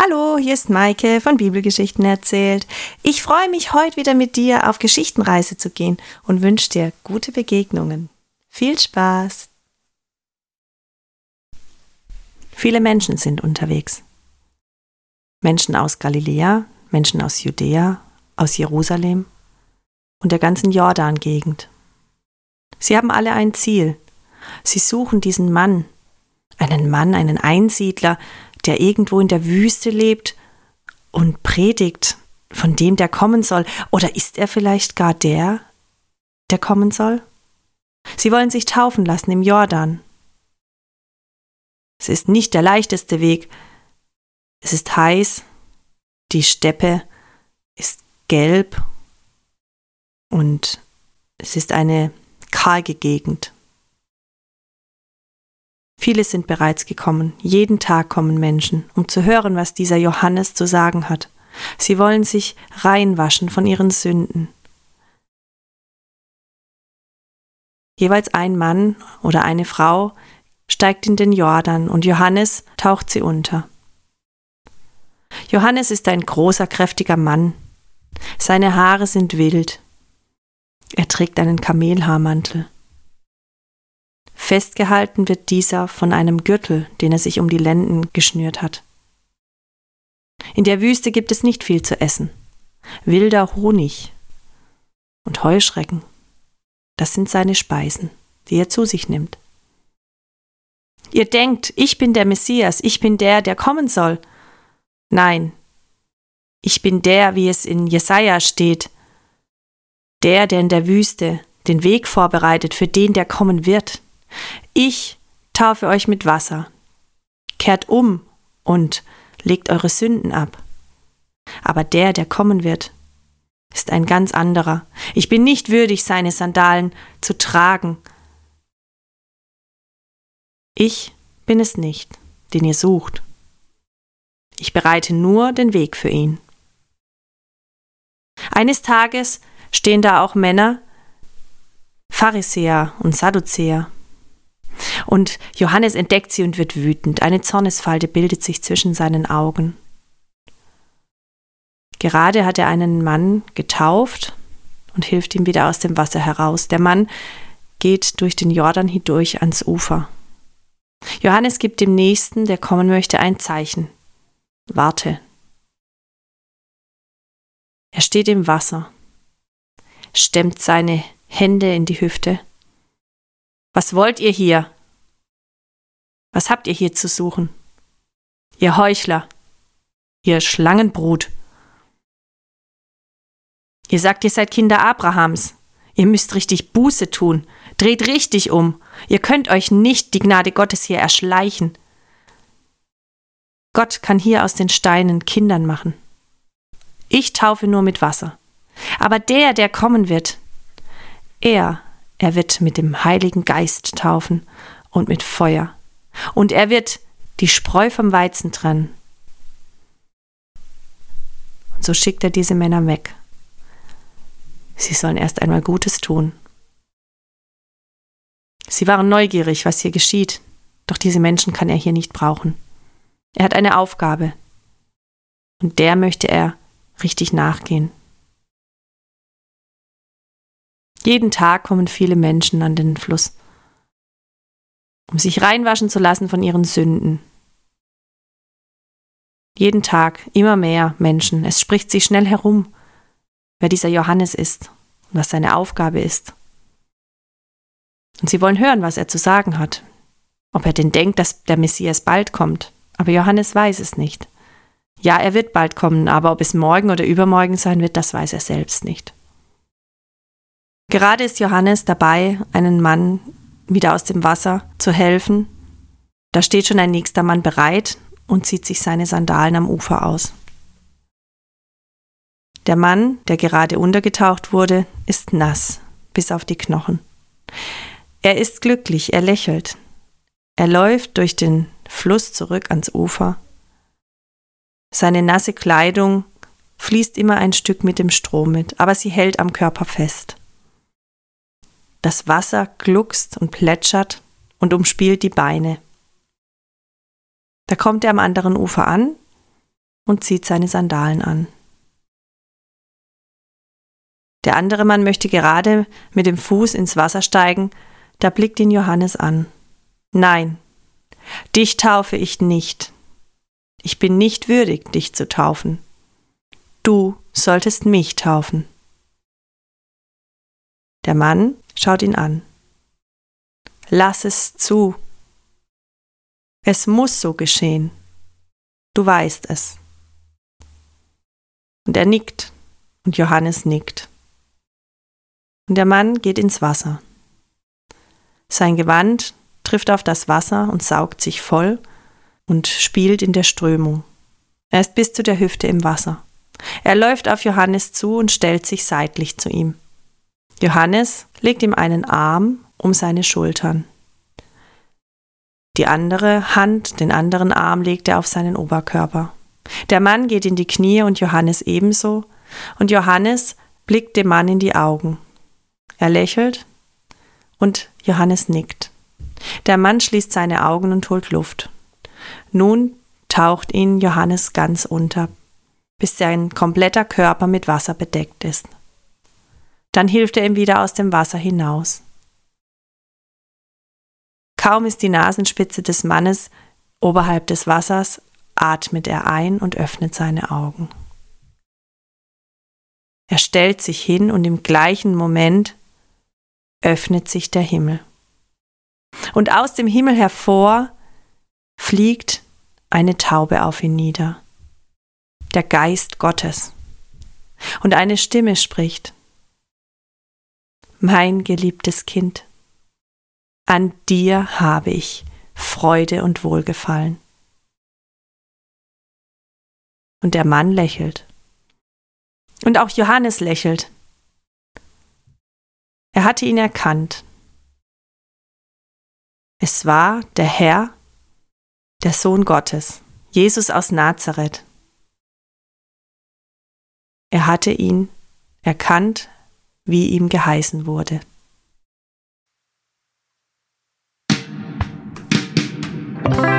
Hallo, hier ist Maike von Bibelgeschichten erzählt. Ich freue mich, heute wieder mit dir auf Geschichtenreise zu gehen und wünsche dir gute Begegnungen. Viel Spaß! Viele Menschen sind unterwegs. Menschen aus Galiläa, Menschen aus Judäa, aus Jerusalem und der ganzen Jordan-Gegend. Sie haben alle ein Ziel. Sie suchen diesen Mann, einen Mann, einen Einsiedler, der irgendwo in der Wüste lebt und predigt von dem, der kommen soll? Oder ist er vielleicht gar der, der kommen soll? Sie wollen sich taufen lassen im Jordan. Es ist nicht der leichteste Weg. Es ist heiß, die Steppe ist gelb und es ist eine karge Gegend. Viele sind bereits gekommen, jeden Tag kommen Menschen, um zu hören, was dieser Johannes zu sagen hat. Sie wollen sich reinwaschen von ihren Sünden. Jeweils ein Mann oder eine Frau steigt in den Jordan und Johannes taucht sie unter. Johannes ist ein großer, kräftiger Mann. Seine Haare sind wild. Er trägt einen Kamelhaarmantel. Festgehalten wird dieser von einem Gürtel, den er sich um die Lenden geschnürt hat. In der Wüste gibt es nicht viel zu essen. Wilder Honig und Heuschrecken, das sind seine Speisen, die er zu sich nimmt. Ihr denkt, ich bin der Messias, ich bin der, der kommen soll. Nein, ich bin der, wie es in Jesaja steht, der, der in der Wüste den Weg vorbereitet für den, der kommen wird. Ich taufe euch mit Wasser. Kehrt um und legt eure Sünden ab. Aber der, der kommen wird, ist ein ganz anderer. Ich bin nicht würdig, seine Sandalen zu tragen. Ich bin es nicht, den ihr sucht. Ich bereite nur den Weg für ihn. Eines Tages stehen da auch Männer, Pharisäer und Sadduzäer. Und Johannes entdeckt sie und wird wütend. Eine Zornesfalte bildet sich zwischen seinen Augen. Gerade hat er einen Mann getauft und hilft ihm wieder aus dem Wasser heraus. Der Mann geht durch den Jordan hindurch ans Ufer. Johannes gibt dem Nächsten, der kommen möchte, ein Zeichen. Warte. Er steht im Wasser, stemmt seine Hände in die Hüfte was wollt ihr hier? Was habt ihr hier zu suchen? Ihr Heuchler, ihr Schlangenbrut. Ihr sagt, ihr seid Kinder Abrahams. Ihr müsst richtig Buße tun. Dreht richtig um. Ihr könnt euch nicht die Gnade Gottes hier erschleichen. Gott kann hier aus den Steinen Kindern machen. Ich taufe nur mit Wasser. Aber der, der kommen wird, er er wird mit dem Heiligen Geist taufen und mit Feuer. Und er wird die Spreu vom Weizen trennen. Und so schickt er diese Männer weg. Sie sollen erst einmal Gutes tun. Sie waren neugierig, was hier geschieht, doch diese Menschen kann er hier nicht brauchen. Er hat eine Aufgabe, und der möchte er richtig nachgehen. Jeden Tag kommen viele Menschen an den Fluss, um sich reinwaschen zu lassen von ihren Sünden. Jeden Tag immer mehr Menschen. Es spricht sich schnell herum, wer dieser Johannes ist und was seine Aufgabe ist. Und sie wollen hören, was er zu sagen hat. Ob er denn denkt, dass der Messias bald kommt. Aber Johannes weiß es nicht. Ja, er wird bald kommen, aber ob es morgen oder übermorgen sein wird, das weiß er selbst nicht. Gerade ist Johannes dabei, einen Mann wieder aus dem Wasser zu helfen. Da steht schon ein nächster Mann bereit und zieht sich seine Sandalen am Ufer aus. Der Mann, der gerade untergetaucht wurde, ist nass bis auf die Knochen. Er ist glücklich, er lächelt. Er läuft durch den Fluss zurück ans Ufer. Seine nasse Kleidung fließt immer ein Stück mit dem Strom mit, aber sie hält am Körper fest. Das Wasser gluckst und plätschert und umspielt die Beine. Da kommt er am anderen Ufer an und zieht seine Sandalen an. Der andere Mann möchte gerade mit dem Fuß ins Wasser steigen, da blickt ihn Johannes an. Nein, dich taufe ich nicht. Ich bin nicht würdig, dich zu taufen. Du solltest mich taufen. Der Mann schaut ihn an. Lass es zu. Es muss so geschehen. Du weißt es. Und er nickt und Johannes nickt. Und der Mann geht ins Wasser. Sein Gewand trifft auf das Wasser und saugt sich voll und spielt in der Strömung. Er ist bis zu der Hüfte im Wasser. Er läuft auf Johannes zu und stellt sich seitlich zu ihm. Johannes legt ihm einen Arm um seine Schultern. Die andere Hand, den anderen Arm legt er auf seinen Oberkörper. Der Mann geht in die Knie und Johannes ebenso, und Johannes blickt dem Mann in die Augen. Er lächelt und Johannes nickt. Der Mann schließt seine Augen und holt Luft. Nun taucht ihn Johannes ganz unter, bis sein kompletter Körper mit Wasser bedeckt ist. Dann hilft er ihm wieder aus dem Wasser hinaus. Kaum ist die Nasenspitze des Mannes oberhalb des Wassers, atmet er ein und öffnet seine Augen. Er stellt sich hin und im gleichen Moment öffnet sich der Himmel. Und aus dem Himmel hervor fliegt eine Taube auf ihn nieder. Der Geist Gottes. Und eine Stimme spricht. Mein geliebtes Kind, an dir habe ich Freude und Wohlgefallen. Und der Mann lächelt. Und auch Johannes lächelt. Er hatte ihn erkannt. Es war der Herr, der Sohn Gottes, Jesus aus Nazareth. Er hatte ihn erkannt, wie ihm geheißen wurde. Thank